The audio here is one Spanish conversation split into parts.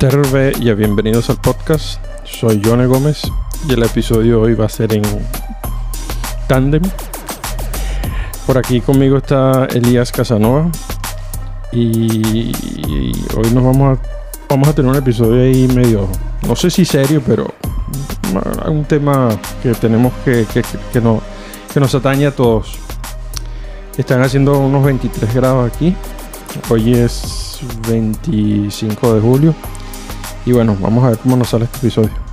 Terve y bienvenidos al podcast. Soy Jone Gómez y el episodio de hoy va a ser en Tandem. Por aquí conmigo está Elías Casanova y hoy nos vamos a, vamos a tener un episodio ahí medio, no sé si serio, pero un tema que tenemos que, que, no, que nos atañe a todos. Están haciendo unos 23 grados aquí. Hoy es 25 de julio. Y bueno, vamos a ver cómo nos sale este episodio.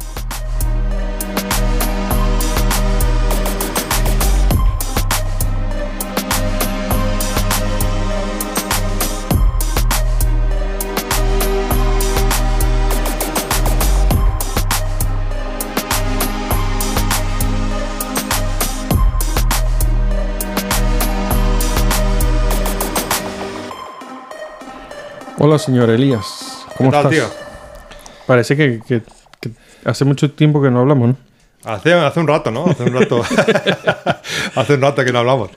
Hola, señor Elías. ¿Cómo ¿Qué tal, estás? tío? Parece que, que- que hace mucho tiempo que no hablamos, ¿no? Hace, hace un rato, ¿no? Hace un rato. hace un rato que no hablamos.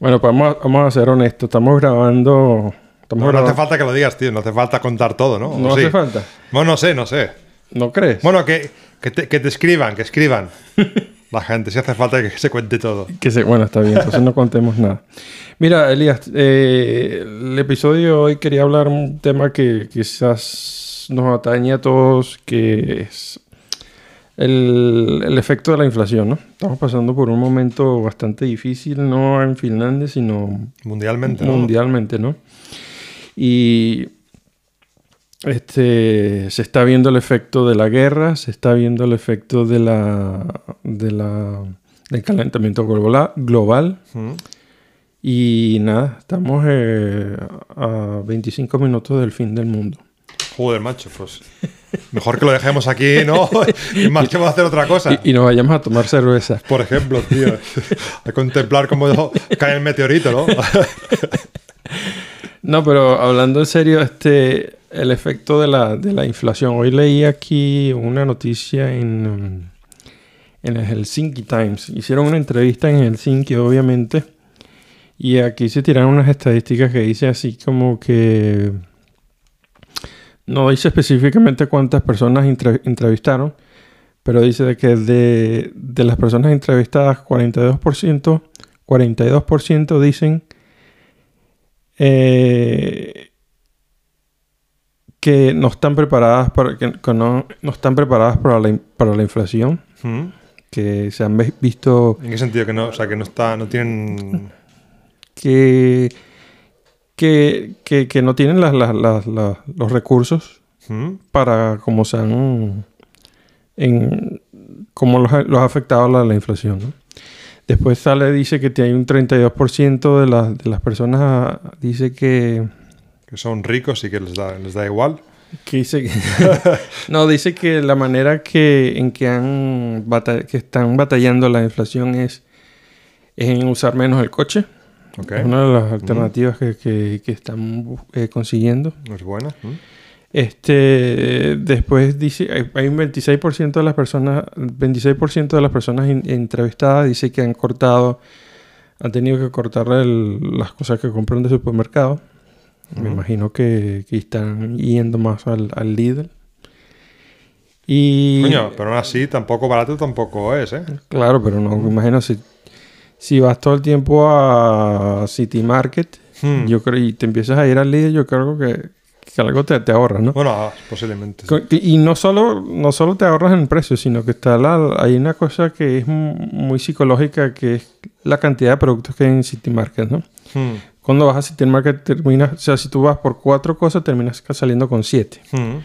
Bueno, pues vamos a, vamos a ser honestos. Estamos grabando. Estamos No, no hace grabando. falta que lo digas, tío. No hace falta contar todo, ¿no? No ¿O hace sí? falta. Bueno, no sé, no sé. ¿No crees? Bueno, que, que, te, que te escriban, que escriban. La gente, si hace falta que se cuente todo. Que se- bueno, está bien, entonces no contemos nada. Mira, Elías, eh, el episodio de hoy quería hablar un tema que quizás nos atañe a todos, que es el, el efecto de la inflación, ¿no? Estamos pasando por un momento bastante difícil, no en Finlandia, sino Mundialmente, ¿no? mundialmente, ¿no? Y este se está viendo el efecto de la guerra, se está viendo el efecto de la, de la del calentamiento global, Mm. y nada, estamos eh, a 25 minutos del fin del mundo. Joder, macho, pues. Mejor que lo dejemos aquí, ¿no? y más que vamos a hacer otra cosa. Y, y nos vayamos a tomar cerveza. Por ejemplo, tío. A contemplar cómo cae el meteorito, ¿no? No, pero hablando en serio, este, el efecto de la, de la inflación. Hoy leí aquí una noticia en, en el Helsinki Times. Hicieron una entrevista en Helsinki, obviamente. Y aquí se tiraron unas estadísticas que dice así como que... No dice específicamente cuántas personas entre- entrevistaron, pero dice de que de, de las personas entrevistadas, 42%, 42% dicen eh, que no están preparadas para que, que no, no están preparadas para la, para la inflación Mm. que se han visto ¿En qué sentido? Que no, o sea, que no está, no tienen. que que, que, que no tienen las, las- las- los recursos Mm. para como se han en cómo los, ha- los ha afectado la, la inflación ¿no? después sale dice que hay un 32% de las, de las personas dice que Que son ricos y que les da, les da igual. Que dice que... no, dice que la manera que, en que, han que están batallando la inflación es, es en usar menos el coche. Ok. Es una de las alternativas que, que- que están eh, consiguiendo. Es buena. Mm. Este, después dice, hay, hay un 26% de las personas, 26% de las personas in- entrevistadas dice que han cortado, han tenido que cortar el- las cosas que compran de supermercado. Me imagino que, que están yendo más al, al Lidl. Y Coño, pero aún así, tampoco barato tampoco es, ¿eh? claro, pero no, me imagino si, si vas todo el tiempo a City Market, Hmm. yo creo, y te empiezas a ir al Lidl, yo creo que, que algo te, te ahorras, ¿no? Bueno, ah, posiblemente. sí. Y no solo, no solo te ahorras en precio, sino que está la, hay una cosa que es mu- muy psicológica, que es la cantidad de productos que hay en City Market, ¿no? Hmm. Cuando vas a City Market terminas, o sea, si tú vas por cuatro cosas, terminas saliendo con siete. Hmm.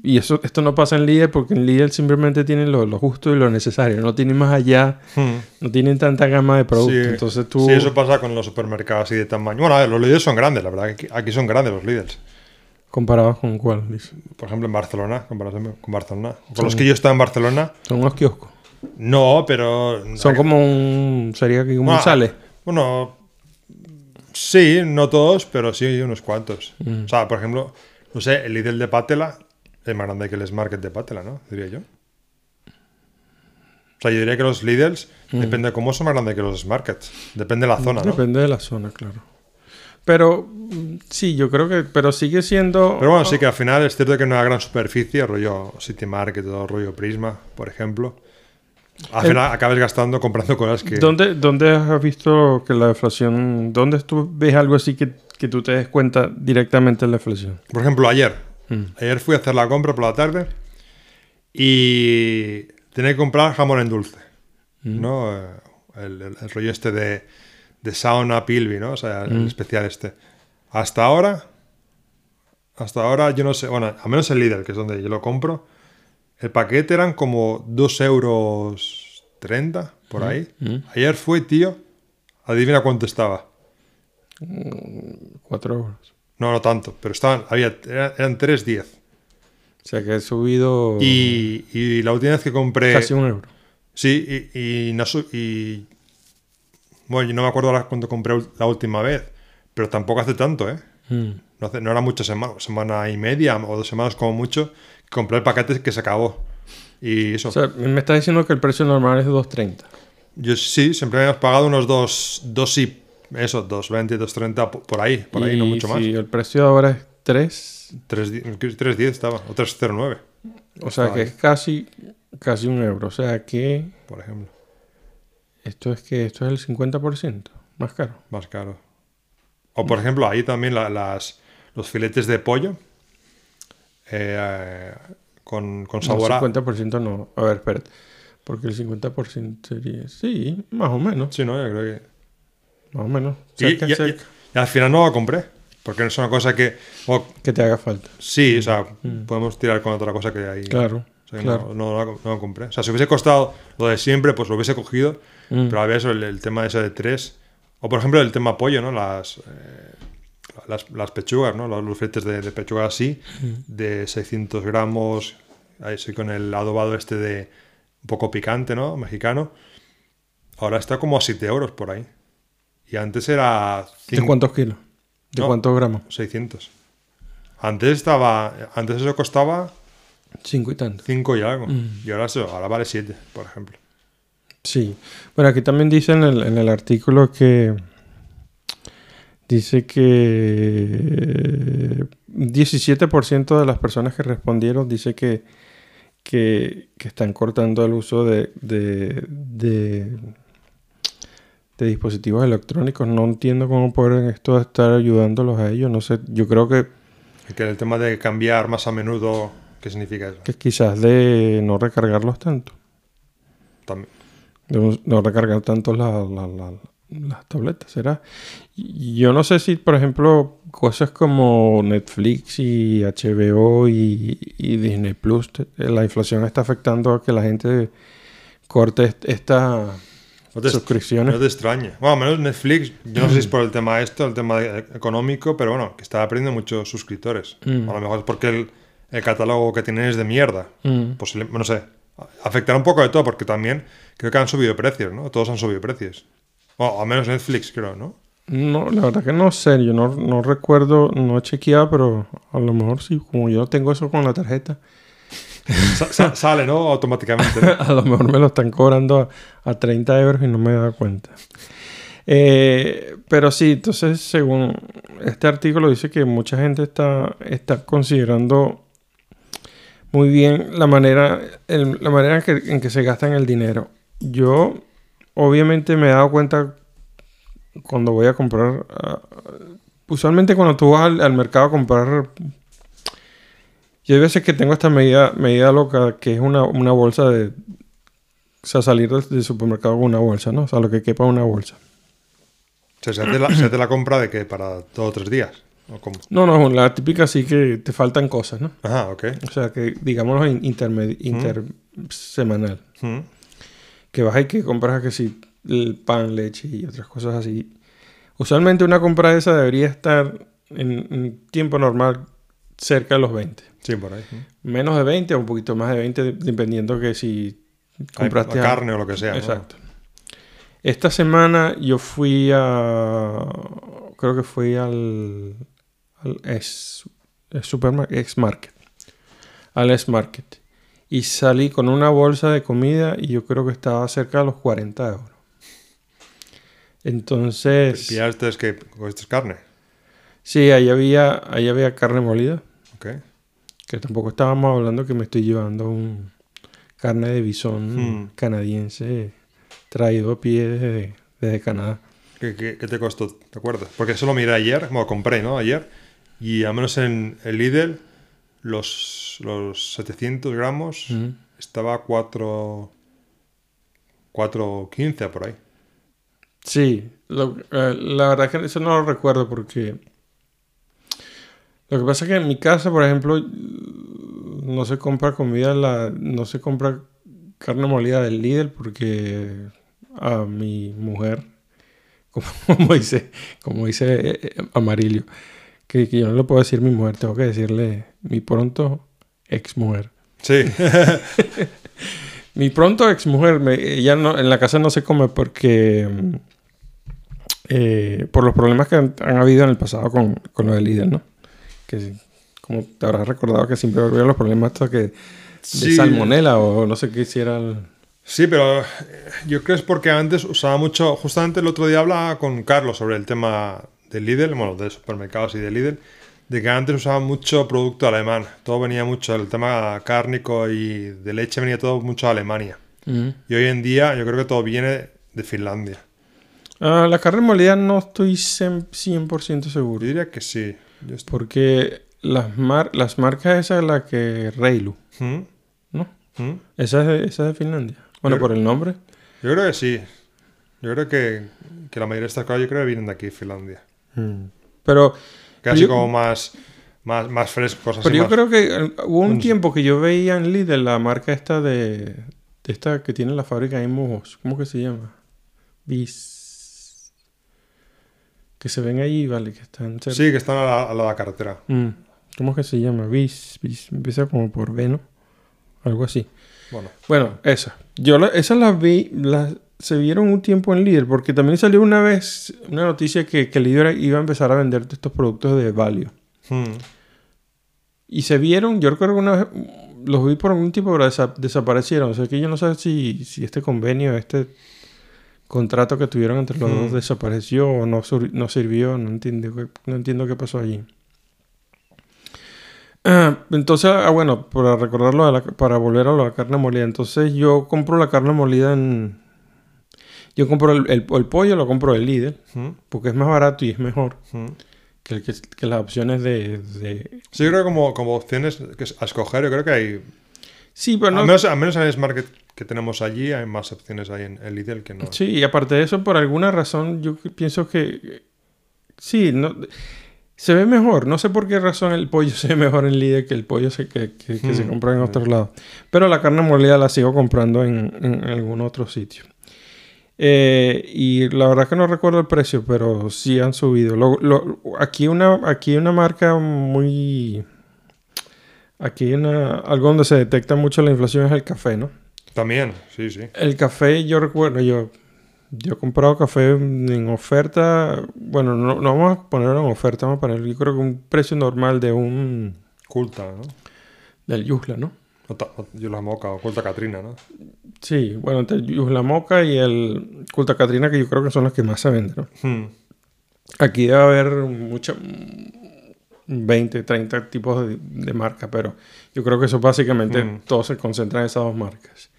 Y eso, esto no pasa en Lidl porque en Lidl simplemente tienen lo, lo justo y lo necesario. No tienen más allá, Hmm. no tienen tanta gama de productos. Sí, Entonces tú... sí, eso pasa con los supermercados y de tamaño. Bueno, a ver, los Lidls son grandes, la verdad. que Aquí, son grandes los Lidls. Comparados con cuál. Por ejemplo, en Barcelona, comparación con Barcelona. Con los que yo estaba en Barcelona, Son unos kioscos. no, pero. Son como un... Sería que como Bueno, un sale. Bueno, sí, no todos, pero sí unos cuantos. Mm. O sea, por ejemplo, no sé, el Lidl de Patela es más grande que el Smart Market de Patela, ¿no? Diría yo. O sea, yo diría que los Lidls, depende de cómo son más grandes que los Markets. Depende de la zona, ¿no? Depende de la zona, claro. Pero mm, sí, yo creo que. Pero sigue siendo. Pero bueno, sí que al final es cierto que no hay una gran superficie, rollo City Market o rollo Prisma, por ejemplo. Al El- final acabas gastando comprando cosas que. ¿Dónde, ¿Dónde has visto que la deflación. ¿Dónde tú ves algo así que, que tú te des cuenta directamente de la inflación? Por ejemplo, ayer. Mm. Ayer fui a hacer la compra por la tarde y tenía que comprar jamón en dulce. Mm. ¿No? El, el- el rollo este de, de sauna pilvi, ¿no? O sea, el Mm. especial este. Hasta ahora. Hasta ahora, yo no sé. Bueno, al menos el Lidl, que es donde yo lo compro. El paquete eran como 2 euros 30 por ahí. Mm. Ayer fui, tío. Adivina cuánto estaba. Cuatro euros. No, no tanto, pero estaban, había, era- eran 3.10. O sea que he subido Y, y la última vez que compré. casi un euro. Sí, y, y no y- Bueno, yo no me acuerdo ahora cuando compré la última vez, pero tampoco hace tanto, ¿eh? Mm. No, hace- no era mucha semana, semana y media o dos semanas como mucho, compré el paquete que se acabó. Y eso. O sea, me estás diciendo que el precio normal es de 2.30. yo sí, siempre me has pagado unos dos, dos y. Eso, 2.20, 2.30 po- por ahí, por ahí, no Y mucho más. Si el precio ahora es 3, 3.10 estaba, o 3.09, o sea que es casi, casi un euro. O sea que por ejemplo. esto es que esto es el 50% más caro. Más caro. O por ejemplo, ahí también la- las, los filetes de pollo eh, con, con No, sabor a... 50% no. A ver, espérate. Porque el 50% sería... Sí, más o menos. Sí, no, yo creo que... Más o menos. Y, Cerca, y- y- cerca. y al final no lo compré. Porque no es una cosa que... o- Que te haga falta. sí, o sea, podemos tirar con otra cosa que hay. Mm. Claro, O sea, claro. no, no, no, no lo compré. O sea, si hubiese costado lo de siempre, pues lo hubiese cogido. Mm. Pero había eso, el, el tema ese de tres. O por ejemplo, el tema pollo, ¿no? Las, eh, las, las pechugas, ¿no? Los, los filetes de, de pechuga así, de 600 gramos. Ahí sí, con el adobado este de un poco picante, ¿no? Mexicano. Ahora está como a 7 euros por ahí. Y antes era ¿De cuántos kilos? ¿De No. cuántos gramos? 600. Antes estaba. Antes eso costaba Cinco y tanto. 5 y algo. Mm. Y ahora, eso, ahora vale 7, por ejemplo. Sí. Bueno, aquí también dice en el, en el artículo que dice que 17% de las personas que respondieron dice que, que, que están cortando el uso de, de, de, de dispositivos electrónicos. No entiendo cómo pueden esto estar ayudándolos a ellos. No sé, yo creo que, que el tema de cambiar más a menudo, ¿qué significa eso? que quizás de no recargarlos tanto. También. de no- recargar tanto la- la- la- las tabletas, ¿será? Yo no sé si, por ejemplo, cosas como Netflix y HBO y, y Disney Plus, te- la inflación está afectando a que la gente corte est- esta No te, suscripciones. no te extraña. Bueno, al menos Netflix, yo no sé si es por el tema esto, el tema de- económico, pero bueno, que está perdiendo muchos suscriptores. Mm. A lo mejor es porque el, el catálogo que tienen es de mierda. Mm. Posible- no sé. Afectará un poco de todo, porque también creo que han subido precios, ¿no? Todos han subido precios. O al menos Netflix, creo, ¿no? No, la verdad que no sé, yo no, no recuerdo, no he chequeado, pero a lo mejor sí, como yo tengo eso con la tarjeta, Sa- sa- sale, ¿no? Automáticamente. ¿no? a lo mejor me lo están cobrando a, a 30 euros y no me he dado cuenta. Eh, pero sí, entonces según este artículo dice que mucha gente está, está considerando muy bien la manera, el- la manera en que, en que se gastan el dinero. Yo obviamente me he dado cuenta cuando voy a comprar, ah, usualmente cuando tú vas al, al mercado a comprar, yo hay veces que tengo esta medida, medida loca que es una, una bolsa de, o sea, salir del, del supermercado con una bolsa, ¿no? O sea, lo que quepa una bolsa. O sea, se hace la, se hace la compra de que para dos o tres días. ¿O cómo? No, no, la típica sí que te faltan cosas, ¿no? Ajá, ok. O sea, que digámoslo intersemanal. Mm. Que vas y que compras que si el pan, leche y otras cosas así. Usualmente una compra de esa debería estar en, en tiempo normal cerca de los 20. Sí, por ahí. Menos de 20 o un poquito más de 20, dependiendo que si compraste Hay- carne o lo que sea. ¿no? Exacto. Esta semana yo fui a. Creo que fui al. Al S, supermarket, X Market. Al S Market. Y salí con una bolsa de comida y yo creo que estaba cerca de los 40 euros. Entonces... ¿Pillaste es que cogiste carne? Sí, ahí había, ahí había carne molida. Ok. Que tampoco estábamos hablando que me estoy llevando un carne de bisón Hmm. canadiense traído a pie desde, desde Canadá. ¿Qué, qué- qué te costó? ¿Te acuerdas? Porque eso lo miré ayer, bueno, compré, ¿no? Ayer. Y al menos en el Lidl, los, los 700 gramos Mm. estaba a 4... 4.15 por ahí. Sí, lo- eh, la verdad que eso no lo recuerdo porque lo que pasa es que en mi casa, por ejemplo, no se compra comida, la, no se compra carne molida del Lidl porque a mi mujer, como, como dice, como dice eh, eh, Amarillo, que, que yo no le puedo decir mi mujer, tengo que decirle mi pronto ex mujer. Sí. Mi pronto ex mujer, ella no, en la casa no se come porque eh, por los problemas que han, han habido en el pasado con, con lo del líder, ¿no? Que como te habrás recordado que siempre había los problemas estos que de Sí. salmonela o no sé qué hiciera el... Sí, pero eh, yo creo que es porque antes usaba mucho, justamente el otro día hablaba con Carlos sobre el tema del Lidl, bueno, de supermercados y de Lidl, de que antes usaba mucho producto alemán, todo venía mucho, el tema cárnico y de leche venía todo mucho de Alemania. Y hoy en día yo creo que todo viene de Finlandia. Ah, la carne molida no estoy cien- 100% Yo seguro. diría que sí. Yo Porque las, mar- las marcas esas, la que Reilu, ¿Mm? ¿no? ¿Mm? Esa es de, esa es de Finlandia. Bueno, Yo- por el nombre. Yo creo que sí. Yo creo que, que la mayoría de estas cosas yo creo que vienen de aquí, Finlandia. Pero... Casi yo- como más, más, más frescos. así Pero yo más- creo que eh, hubo un Mm. tiempo que yo veía en Lidl la marca esta de, de esta que tiene la fábrica en Mojos. ¿Cómo que se llama? Bis. Que se ven allí, vale, que están cerca. Sí, que están a la, a la carretera. Mm. ¿Cómo que se llama? Bis, bis. Empieza como por B, ¿no? Algo así. Bueno, Bueno, esa. Yo la- esas las vi, las se vieron un tiempo en Lidl, porque también salió una vez una noticia que, que Lidl iba a empezar a vender estos productos de Value. hmm, Y se vieron, yo recuerdo que una vez los vi por algún tiempo, pero desa- desaparecieron. O sea que yo no sé si, si este convenio, este contrato que tuvieron entre los Hmm. dos desapareció o no, sur- no sirvió. No entiendo, qué- no entiendo qué pasó allí. Entonces, ah, bueno, para recordarlo, de la- para volver a la carne molida. Entonces yo compro la carne molida en... Yo compro el, el- el pollo, lo compro del Lidl, hmm, porque es más barato y es mejor hmm. que, que, que las opciones de- de Sí, yo creo que como, como opciones que a escoger, yo creo que hay. Sí, pero no. al, menos, al menos en el Smart que tenemos allí, hay más opciones ahí en el Lidl que no. Sí, y aparte de eso, por alguna razón, yo pienso que. Sí, no. Se ve mejor. No sé por qué razón el pollo se ve mejor en Lidl que el pollo se, que, que- que se Hmm. compra en otros lados. Pero la carne molida la sigo comprando en, en algún otro sitio. Eh, y la verdad que no recuerdo el precio, pero sí han subido. Lo- lo- aquí, una, aquí una marca muy. Aquí una, algo donde se detecta mucho la inflación es el café, ¿no? También, sí, sí. El café, yo recuerdo, yo, yo he comprado café en oferta. Bueno, no, no vamos a ponerlo en oferta, vamos a poner, yo creo que un precio normal de un. Culta, ¿no? del Yusla, ¿no? Yula Moca o Culta Catrina, ¿no? Sí, bueno, entre el Yusla Moca y el Culta Catrina, que yo creo que son los que más se venden, ¿no? Hmm. Aquí debe haber mucha. 20, 30 tipos de, de marcas, pero yo creo que eso básicamente Mm. todo se concentra en esas dos marcas.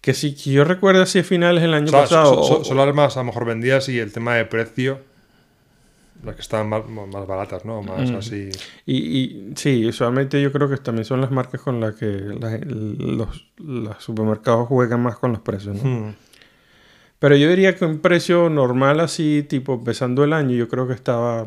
Que si que yo recuerdo así a finales del año O sea, pasado. so- so- o- solo armas a lo mejor vendidas y el tema de precio, las que están más, más baratas, ¿no? Más Mm. así. Y, y sí, usualmente yo creo que también son las marcas con las que la- los, los supermercados juegan más con los precios, ¿no? Hmm. Pero yo diría que un precio normal así, tipo empezando el año, yo creo que estaba...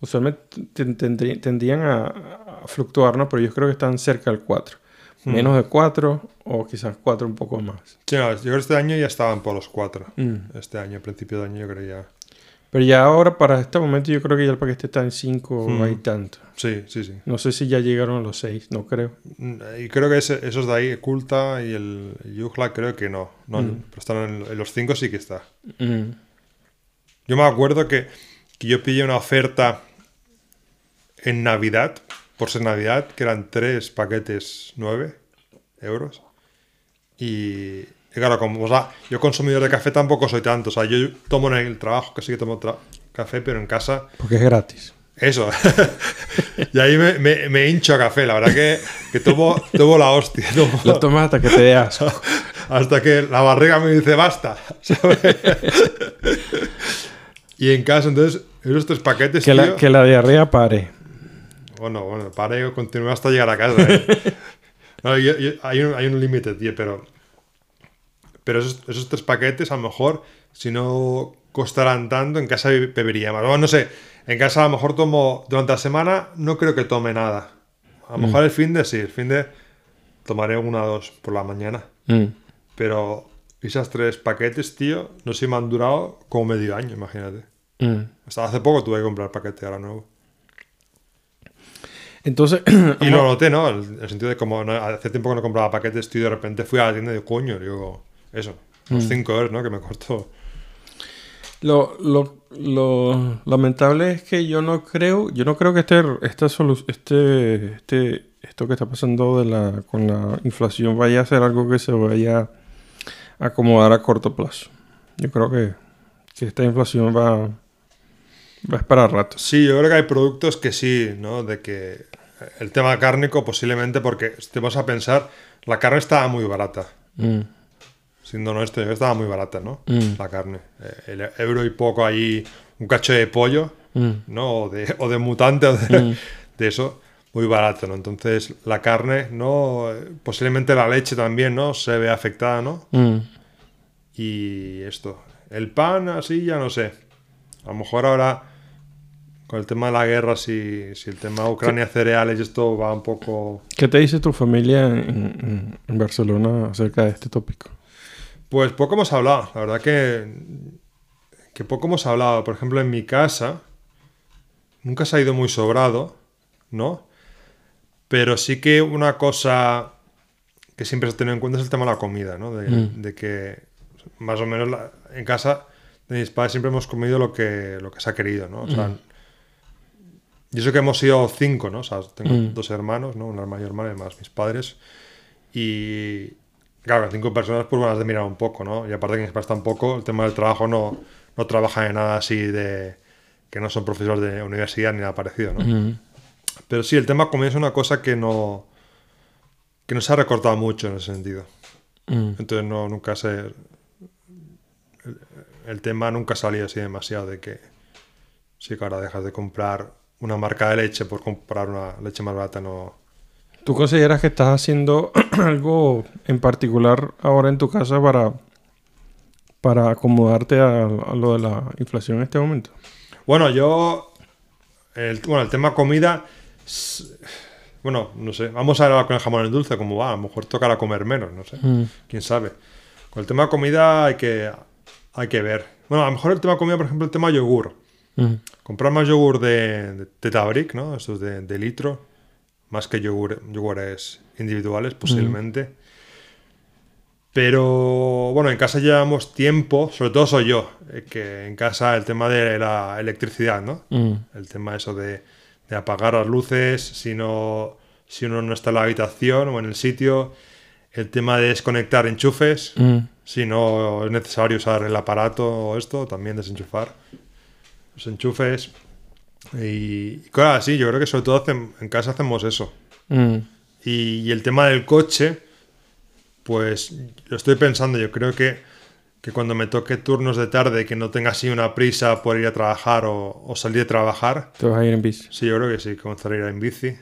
Usualmente ten- tendrí- tendían a, a fluctuar, ¿no? Pero yo creo que están cerca del 4. Hmm. Menos de 4 o quizás 4 un poco más. Sí, no, yo creo que este año ya estaban por los cuatro. Mm. Este año, principio de año, yo creo ya. Pero ya ahora, para este momento, yo creo que ya el paquete está en 5 Hmm. o hay tanto. Sí, sí, sí. No sé si ya llegaron a los 6, no creo. Mm, Y creo que ese- esos de ahí, Culta y el Yuhla, creo que no. no Mm. Pero están en, en los cinco sí que está. Mm. Yo me acuerdo que, que yo pillé una oferta en Navidad por ser Navidad, que eran tres paquetes 9 euros. Y, y claro, como, o sea, yo consumidor de café tampoco soy tanto. O sea, yo tomo en el trabajo, que sí que tomo café, pero en casa, Porque es gratis. eso. y ahí me, me, me hincho a café. La verdad que, que tomo, tomo la hostia. tomo- Lo tomas hasta que te dé asco. hasta que la barriga me dice basta. ¿sabes? y en casa, entonces, esos tres paquetes, que, la, que la diarrea pare. Bueno, bueno, para continuar hasta llegar a casa. ¿eh? No, yo- yo- hay un, hay un límite, tío, pero. Pero esos, esos tres paquetes, a lo mejor, si no costaran tanto, en casa be- bebería más. Bueno, no sé, en casa a lo mejor tomo. Durante la semana no creo que tome nada. A lo mejor el fin de sí, el fin de tomaré una o dos por la mañana. Mm. Pero esos tres paquetes, tío, no sé si me han durado como medio año, imagínate. Mm. Hasta hace poco tuve que comprar paquete ahora nuevo. Entonces, Y lo noté, ¿no? En el sentido de como no- hace tiempo que no compraba paquetes, tío, de repente fui a la tienda digo, coño, digo, eso, los 5 euros, ¿no? Que me costó. Lo, lo, lo lamentable es que yo no creo, yo no creo que este, esta solu- este, este, esto que está pasando de la, con la inflación vaya a ser algo que se vaya a acomodar a corto plazo. Yo creo que, que esta inflación va, va a esperar rato. Sí, yo creo que hay productos que sí, ¿no? De que el tema cárnico posiblemente, porque te vas a pensar, la carne estaba muy barata. Mm, Siendo honesto, yo estaba muy barata, ¿no? Mm. La carne. Eh, El euro y poco ahí, un cacho de pollo, mm, ¿no? O de, o de mutante, o de, de eso, muy barato, ¿no? Entonces, la carne, ¿no? Posiblemente la leche también, ¿no? Se ve afectada, ¿no? Y esto. El pan, así, ya no sé. A lo mejor ahora, con el tema de la guerra, si, si el tema Ucrania, cereales y esto va un poco... ¿Qué te dice tu familia en, Barcelona acerca de este tópico? Pues poco hemos hablado. La verdad que, que poco hemos hablado. Por ejemplo, en mi casa, nunca se ha ido muy sobrado, ¿no? Pero sí que una cosa que siempre se ha tenido en cuenta es el tema de la comida, ¿no? De, Mm. de que más o menos la- en casa de mis padres siempre hemos comido lo que, lo que se ha querido, ¿no? O sea, y eso que hemos sido cinco, ¿no? O sea, tengo Mm. dos hermanos, ¿no? Una y hermana y más mis padres. Y claro, cinco personas pues van a mirar un poco, ¿no? Y aparte que mis padres tampoco, el tema del trabajo no, no trabajan en nada así de que no son profesores de universidad ni nada parecido, ¿no? Mm, Pero sí, el tema comida es una cosa que no que no se ha recortado mucho en ese sentido. mm. Entonces no nunca se el, el tema nunca ha salido así demasiado de que sí que ahora dejas de comprar una marca de leche por comprar una leche más barata no ¿Tú consideras que estás haciendo algo en particular ahora en tu casa para, para acomodarte a, a lo de la inflación en este momento? Bueno, yo. El, bueno, el tema comida. Bueno, no sé. Vamos a ver con el jamón en dulce cómo va. A lo mejor tocará comer menos, no sé. Mm, Quién sabe. Con el tema comida hay que, hay que ver. Bueno, a lo mejor el tema comida, por ejemplo, el tema yogur. Mm, Comprar más yogur de, de Tetabric, ¿no? Estos de, de litro. Más que yogur, yogures individuales, posiblemente. Pero bueno, en casa llevamos tiempo, sobre todo soy yo, eh, que en casa el tema de la electricidad, ¿no? mm, El tema eso de, de apagar las luces si, no, si uno no está en la habitación o en el sitio. El tema de desconectar enchufes. Si no es necesario usar el aparato o esto, también desenchufar los enchufes. Y, y cosas así, yo creo que sobre todo hacem- en casa hacemos eso. Mm, Y, y el tema del coche, pues lo estoy pensando, yo creo que, que cuando me toque turnos de tarde, que no tenga así una prisa por ir a trabajar o, o salir de trabajar, Te vas a ir en bici. sí, yo creo que sí, comenzaré a ir en bici.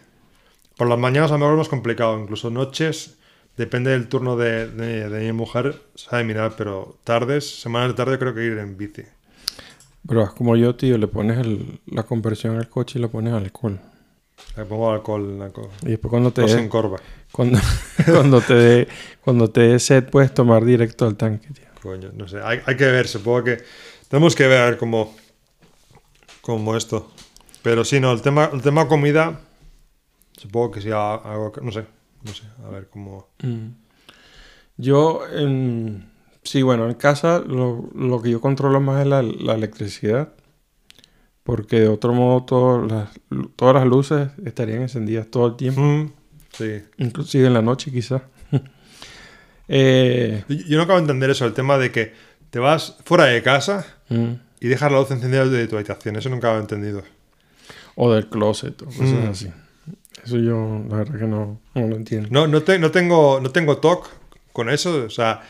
Por las mañanas a lo mejor es más complicado, incluso noches, depende del turno de, de- de mi mujer, sabe mirar, pero tardes, semanas de tarde creo que ir en bici. Pero es como yo, tío, le pones el- la conversión al coche y le pones alcohol. Le pongo alcohol, alcohol. Y después cuando te No cuando, cuando te dé cuando te dé sed puedes tomar directo al tanque, tío. Coño, no sé, hay, hay que ver, supongo que tenemos que ver cómo, cómo esto. Pero sí, no, el tema, el tema comida, supongo que sí, algo, que- no sé, no sé, a ver cómo... Mm. Yo, en- sí, bueno, en casa lo, lo que yo controlo más es la, la electricidad. Porque de otro modo todas las, todas las luces estarían encendidas todo el tiempo. Mm, sí. Inclusive en la noche quizás. eh, Yo no acabo de entender eso, el tema de que te vas fuera de casa mm, y dejas la luz encendida de tu habitación. Eso nunca lo he entendido. o del closet o cosas Mm. así. Eso yo la verdad que no, no lo entiendo. No, no, te- no tengo, no tengo TOC con eso. O sea,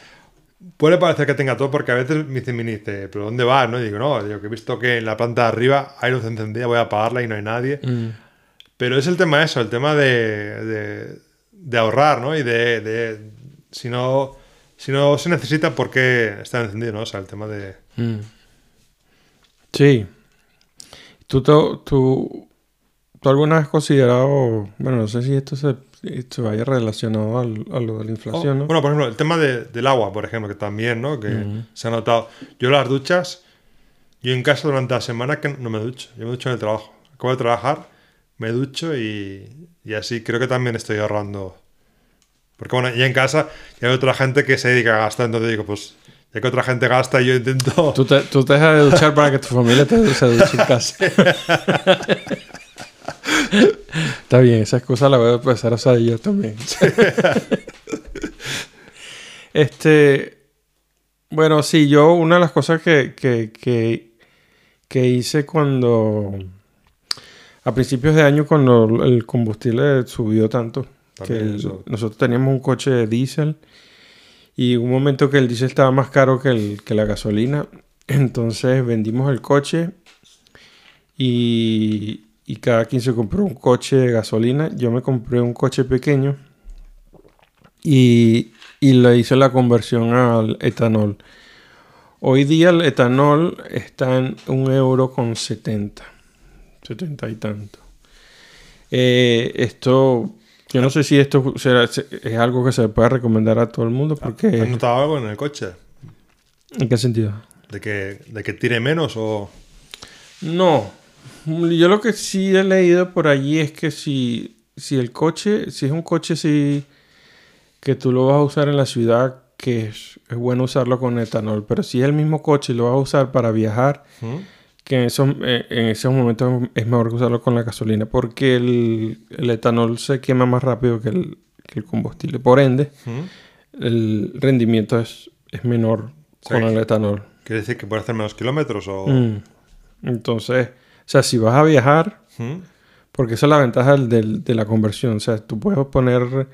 puede parecer que tenga TOC porque a veces me dice, me dice, ¿pero dónde vas? ¿no? Y digo, no, yo que he visto que en la planta de arriba hay luz encendida, voy a apagarla y no hay nadie. Mm, Pero es el tema eso, el tema de, de, de ahorrar, ¿no? Y de, de- si no si no se necesita, ¿por qué está encendido, no? O sea, el tema de... mm. Sí. ¿Tú, tú, tú alguna vez has considerado, bueno, no sé si esto se, se vaya relacionado al- a lo de la Oh, inflación, ¿no? Bueno, por ejemplo, el tema de- del agua, por ejemplo, que también, ¿no? Que Ujú. se ha notado. Yo las duchas, yo en casa durante la semana que no me ducho, yo me ducho en el trabajo. Acabo de trabajar, me ducho y, y así creo que también estoy ahorrando. Porque bueno, ya en casa ya hay otra gente que se dedica a gastar, entonces digo, pues ya que otra gente gasta, yo intento... Tú te, tú te dejas de duchar para que tu familia te se duche en casa. Está bien, esa excusa la voy a empezar a usar yo también. este. Bueno, sí, yo una de las cosas que, que, que, que hice cuando. A principios de año, cuando el combustible subió tanto, que el- nosotros teníamos un coche de diésel y un momento que el diésel estaba más caro que, el, que la gasolina. Entonces vendimos el coche y, y cada quien se compró un coche de gasolina. Yo me compré un coche pequeño y, y le hice la conversión al etanol. Hoy día el etanol está en un euro con 70, 70 y tanto. Eh, esto, yo no sé si esto será- es algo que se puede recomendar a todo el mundo, ¿Has porque notado algo en el coche? ¿en qué sentido? ¿De que, de que tire menos o...? No, yo lo que sí he leído por allí es que si, si el coche, si es un coche si, que tú lo vas a usar en la ciudad, que es, es bueno usarlo con etanol, pero si es el mismo coche y lo vas a usar para viajar, ¿Mm? que en esos, eh, en esos momentos es mejor que usarlo con la gasolina, porque el, el etanol se quema más rápido que el, que el combustible. Por ende, ¿Mm? el rendimiento es, es menor Sí. con el etanol. ¿Quiere decir que puede hacer menos kilómetros o...? Mm. Entonces, o sea, si vas a viajar, ¿Mm? porque esa es la ventaja del- del- de la conversión. O sea, tú puedes poner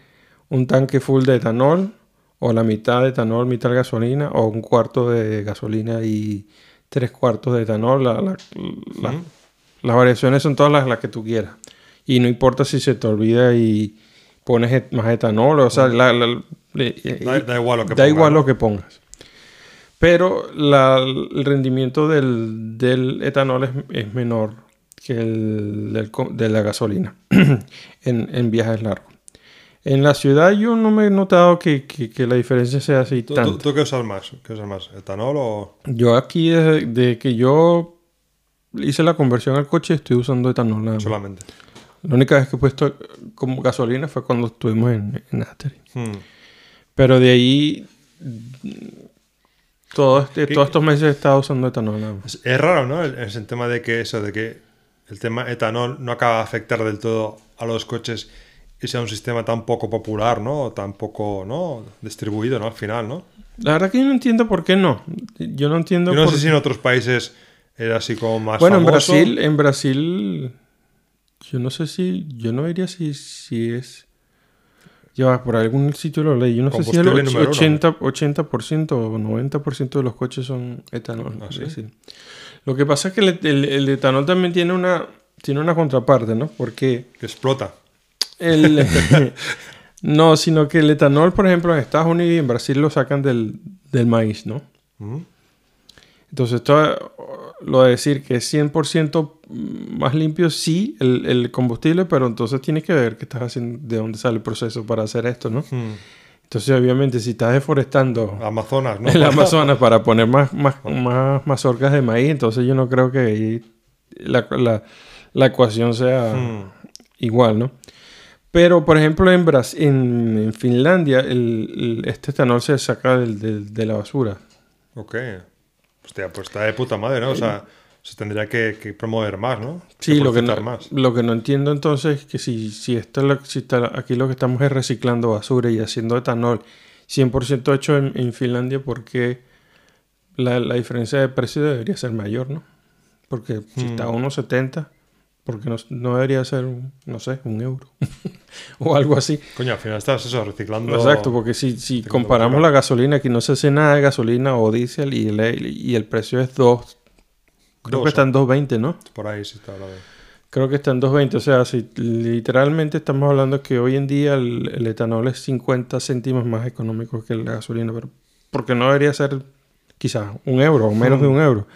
un tanque full de etanol, o la mitad de etanol, mitad de gasolina, o un cuarto de gasolina y tres cuartos de etanol. La- la- la-. Las variaciones son todas las, las que tú quieras. Y no importa si se te olvida y pones et- más etanol, o sea, Da, da igual lo que da igual lo que pongas. Pero la- el rendimiento del, del etanol es, es menor que el del de la gasolina en, en viajes largos. En la ciudad yo no me he notado que, que- que la diferencia sea así ¿Tú, tanto. tú- tú qué usas más? ¿Qué usas más? ¿Etanol o...? Yo aquí desde, desde que yo hice la conversión al coche estoy usando etanol nada más. Solamente. La única vez que he puesto como gasolina fue cuando estuvimos en, en Asbury. Mm. Pero de ahí todo este- ¿Qué- todos estos meses he estado usando etanol más. Es, es raro, ¿no? El, es el tema de que eso, de que el tema etanol no acaba de afectar del todo a los coches y sea un sistema tan poco popular, ¿no? O tan poco, ¿no? Distribuido, ¿no? Al final, ¿no? La verdad que yo no entiendo por qué no. Yo no entiendo Yo no por- sé si en otros países era así como más Bueno, famoso. en Brasil, en Brasil, yo no sé si, yo no diría si, si es, ya por algún sitio lo leí, yo no sé si el Combustible número uno. 80, 80% o 90% de los coches son etanol ¿Ah, sí? Lo que pasa es que el, el- el etanol también tiene una, tiene una contraparte, ¿no? Porque Que explota. el, no, sino que el etanol, por ejemplo, en Estados Unidos y en Brasil lo sacan del, del maíz, ¿no? Mm. Entonces, esto, lo de decir que es 100% más limpio, sí, el, el combustible, pero entonces tienes que ver qué estás haciendo, de dónde sale el proceso para hacer esto, ¿no? Mm. Entonces, obviamente, si estás deforestando Amazonas, ¿no? el Amazonas para poner más, más, más mazorcas de maíz, entonces yo no creo que ahí la, la- la ecuación sea Mm. igual, ¿no? Pero, por ejemplo, en, Bras- en, en Finlandia, el, el- este etanol se saca del- del- de la basura. Ok. Hostia, pues está de puta madre, ¿no? O sea, se tendría que, que promover más, ¿no? Sí, lo que, no, más. lo que no entiendo entonces es que si, si, esto es lo- si está- aquí lo que estamos es reciclando basura y haciendo etanol 100% hecho en, en Finlandia, porque la, la diferencia de precio debería ser mayor, ¿no? Porque si Mm. está a 1,70, porque no, no debería ser, un, no sé, un euro o algo así. Coño, al final estás eso, reciclando. Exacto, porque si, si comparamos la gasolina, aquí no se hace nada de gasolina o diésel y el, y el precio es 2, creo Dos, que está en 2.20, ¿no? Por ahí sí está hablando. Creo que está en 2.20, o sea, si literalmente estamos hablando que hoy en día el, el etanol es 50 céntimos más económico que la gasolina, pero porque no debería ser quizás un euro o menos de un euro.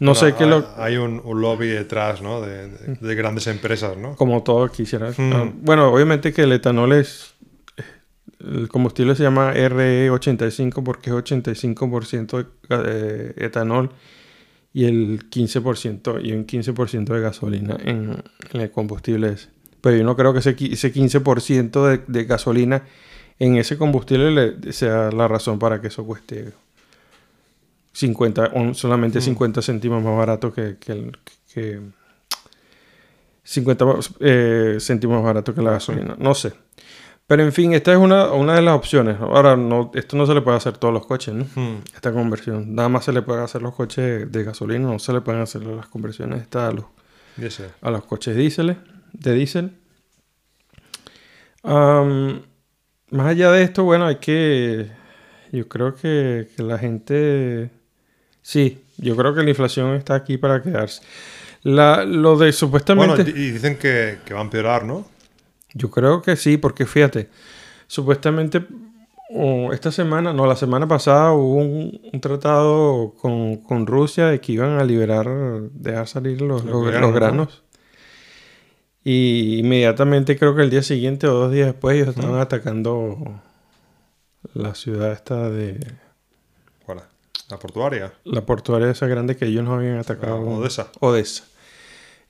No sé qué hay, lo... Hay un, un lobby detrás, ¿no? De, de- de grandes empresas, ¿no? Como todo quisiera. Mm. Ah, Bueno, obviamente que el etanol es... El combustible se llama RE85 porque es 85% de eh, etanol y el 15% y un 15% de gasolina en, en el combustible ese. Pero yo no creo que ese, ese 15% de, de gasolina en ese combustible le- sea la razón para que eso cueste 50, un- solamente Mm. 50 céntimos más barato que, que, el- que 50 eh, céntimos más barato que la gasolina. No sé. Pero en fin, esta es una, una de las opciones. Ahora, no, esto no se le puede hacer a todos los coches, ¿no? Hmm. Esta conversión. Nada más se le puede hacer los coches de gasolina, no se le pueden hacer las conversiones estas a los, a los coches diésel, de diésel. Más allá de esto, bueno, hay que... Yo creo que, que la gente... Sí, yo creo que la inflación está aquí para quedarse. La, lo de supuestamente... Bueno, y dicen que, que va a empeorar, ¿no? Yo creo que sí, porque fíjate, supuestamente o esta semana, no, la semana pasada hubo un, un tratado con, con Rusia de que iban a liberar, dejar salir los, Los los- los granos, granos. ¿no? Y inmediatamente creo que el día siguiente o dos días después ellos estaban atacando la ciudad esta de. La portuaria. la portuaria esa grande que ellos no habían atacado. Ah, Odessa. Odessa.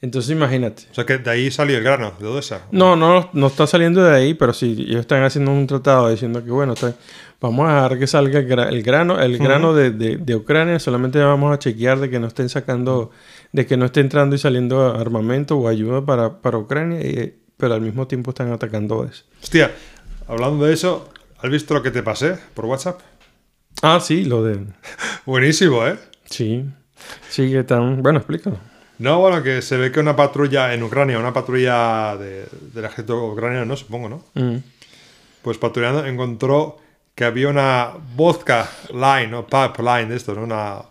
Entonces imagínate. O sea que de ahí salió el grano, de Odessa. No, no, no está saliendo de ahí, pero sí, ellos están haciendo un tratado diciendo que, bueno, está- vamos a dejar que salga el, gra- el grano, el grano de, de- de Ucrania, solamente vamos a chequear de que no estén sacando, de que no esté entrando y saliendo armamento o ayuda para, para Ucrania, y- pero al mismo tiempo están atacando eso. Hostia, hablando de eso, ¿has visto lo que te pasé por WhatsApp? Ah, sí, lo de... Buenísimo, ¿eh? Sí, sí, que tan... Bueno, explícalo. No, bueno, que se ve que una patrulla en Ucrania, una patrulla de- del ejército ucraniano, ¿no? Supongo, ¿no? Mm. Pues patrullando encontró que había una vodka line, o pipe line de esto, ¿no? Una,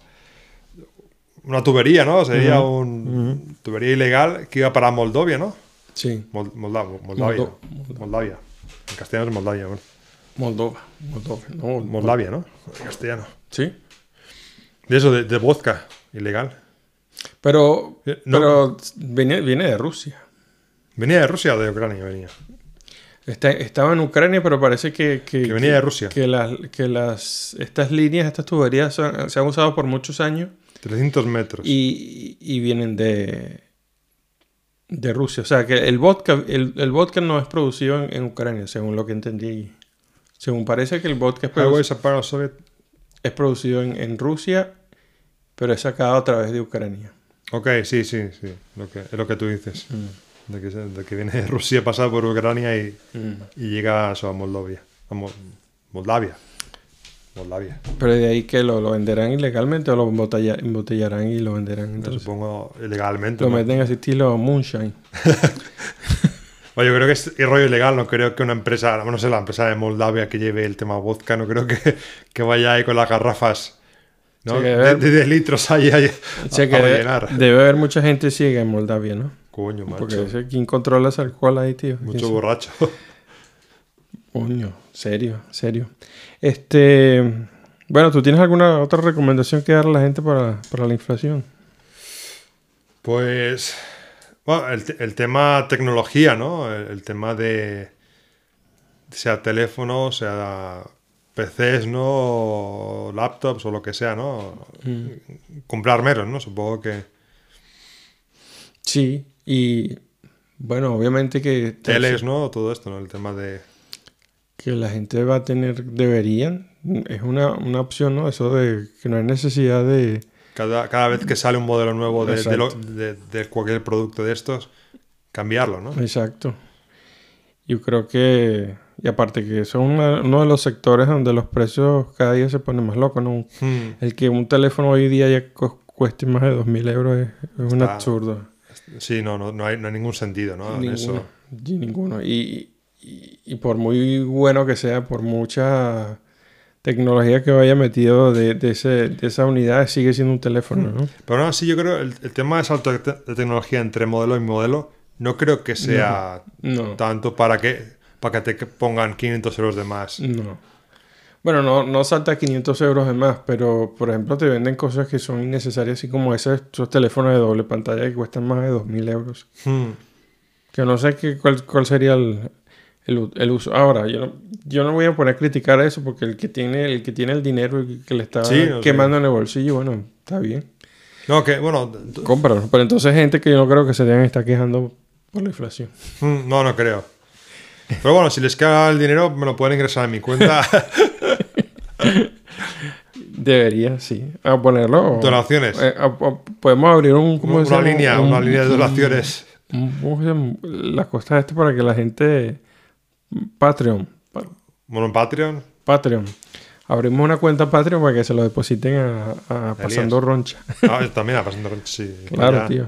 una tubería, ¿no? Sería Ujú, un tubería ilegal que iba para Moldovia, ¿no? Sí, Mol- Moldav- Moldavia. Moldo- Moldavia. En castellano es Moldavia, bueno. Moldova. Moldova. No, Mol- Moldavia, ¿no? En castellano. Sí. De eso, de, de vodka ilegal. Pero, Eh, no. pero viene, viene de Rusia. ¿Venía de Rusia o de Ucrania? Venía. Está- estaba en Ucrania, pero parece que... Que, Que venía de Rusia. Que, las, que las, estas líneas, estas tuberías son- se han usado por muchos años 300 metros. y, y vienen de, de Rusia. O sea, que el vodka, el, el vodka no es producido en, en Ucrania, según lo que entendí. Según parece que el vodka es, es producido en, en Rusia, pero es sacado a través de Ucrania. Ok, sí, sí, sí. Lo que, es lo que tú dices. Mm. De, que, de que viene de Rusia, pasa por Ucrania y, Mm. y llega a, eso, a Moldovia. A Mo- Moldavia. Moldavia. Pero de ahí que lo, lo venderán ilegalmente o lo embotella- embotellarán y lo venderán. Entonces, supongo ilegalmente. lo ¿no? meten así estilo moonshine. Oye, yo creo que es, es rollo ilegal. No creo que una empresa, no sé, la empresa de Moldavia que lleve el tema vodka, no creo que, que vaya ahí con las garrafas. ¿no? De, de 10 litros ahí, ahí a- debe, rellenar. debe haber mucha gente ciega en Moldavia, ¿no? Coño, macho. Porque ¿quién controla ese alcohol ahí, tío? ¿Quién Mucho borracho. Coño, serio, serio. Este, bueno, ¿tú tienes alguna otra recomendación que dar a la gente para, para la inflación? Pues, bueno, el, el tema tecnología, ¿no? El, el tema de, sea teléfono, sea PCs, ¿no? O laptops o lo que sea, ¿no? Comprar menos, ¿no? Supongo que Sí, y bueno, obviamente que, teles, ¿no? Todo esto, ¿no? El tema de... que la gente va a tener, deberían, es una, una opción, ¿no? Eso de que no hay necesidad de, Cada, cada vez que sale un modelo nuevo de, de lo- de- de cualquier producto de estos, cambiarlo, ¿no? Exacto. Yo creo que, y aparte que son una- uno de los sectores donde los precios cada día se ponen más locos, ¿no? Hmm. El que un teléfono hoy día ya cu- cueste más de 2.000 euros es, es un Está- absurdo. Sí, no, no, no, hay, no hay ningún sentido, ¿no? En Ninguno. eso. Y ninguno. Y, y- y por muy bueno que sea, por mucha tecnología que vaya metido de, de ese- de esa unidad, sigue siendo un teléfono, ¿no? Pero aún así, yo creo el, el tema de salto de, te- de tecnología entre modelo y modelo, no creo que sea No. tanto para que, para que te pongan 500 euros de más. No. Bueno, no, no salta 500 euros de más, pero por ejemplo te venden cosas que son innecesarias, así como esos, esos teléfonos de doble pantalla que cuestan más de 2.000 euros. Hmm. Que no sé qué, cuál, cuál sería el, el el uso. Ahora, yo no, yo no voy a poner a criticar eso porque el que tiene el, que tiene el dinero que le está Sí, quemando en el bolsillo, bueno, está bien. No, que bueno, Cómpralo. Pero entonces gente que yo no creo que se deben estar quejando por la inflación. hmm, no, no creo. Pero bueno, si les queda el dinero, me lo pueden ingresar a mi cuenta. Debería, sí. A ponerlo. Donaciones. Eh, a- a- podemos abrir un... ¿cómo una llama? línea, Un- una línea de un- donaciones. un- ¿Cómo se llama? La cosa esta para que la gente... Patreon. Pa- Bueno, en Patreon. Patreon. Abrimos una cuenta Patreon para que se lo depositen a, a Pasando Roncha. Ah, también a pasando sí. claro, ya. tío.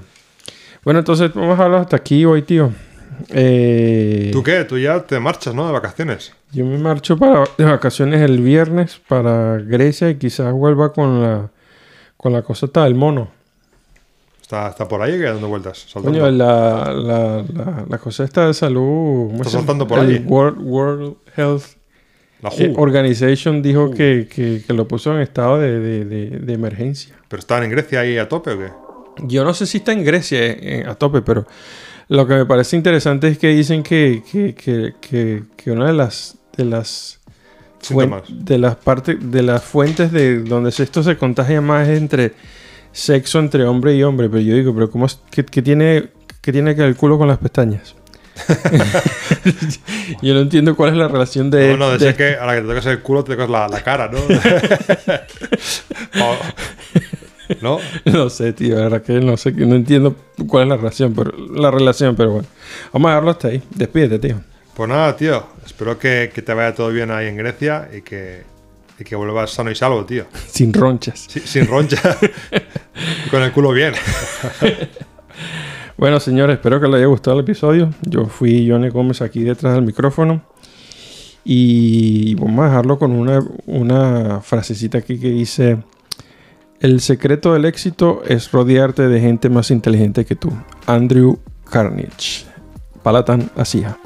Bueno, entonces vamos a hablar hasta aquí hoy, tío. Eh, ¿Tú qué? Tú ya te marchas, ¿no? De vacaciones. Yo me marcho para, de vacaciones el viernes para Grecia y quizás vuelva con la, con la cosa del mono. Está, está por ahí que dando vueltas. Saltando. Coño, la, la, la, la cosa esta de salud. ¿cómo Está saltando por el ahí. World, World Health eh. Organization dijo que, que, que lo puso en estado de, de, de, de emergencia. ¿Pero están en Grecia ahí a tope o qué? Yo no sé si está en Grecia eh, a tope, pero lo que me parece interesante es que dicen que, que, que, que, que una de las de las Síntomas. de las partes de las fuentes de donde esto se contagia más es entre sexo entre hombre y hombre. Pero yo digo, pero cómo es- qué, qué tiene qué tiene que ver el culo con las pestañas? yo no entiendo cuál es la relación de, No, no, de- decir que a la que te tocas el culo te tocas la, la cara, ¿no? O- ¿No? No sé, tío, la verdad que no sé, no entiendo cuál es la relación, pero la relación, pero bueno. Vamos a dejarlo hasta ahí. Despídete, tío. Pues nada, tío. Espero que, que te vaya todo bien ahí en Grecia y que, y que vuelvas sano y salvo, tío. Sin ronchas. Sí, sin roncha. y con el culo bien. Bueno, señores, espero que les haya gustado el episodio. Yo fui Johnny Gómez aquí detrás del micrófono. Y vamos a dejarlo con una, una frasecita aquí que dice: El secreto del éxito es rodearte de gente más inteligente que tú. Andrew Carnage. Palatan Asija.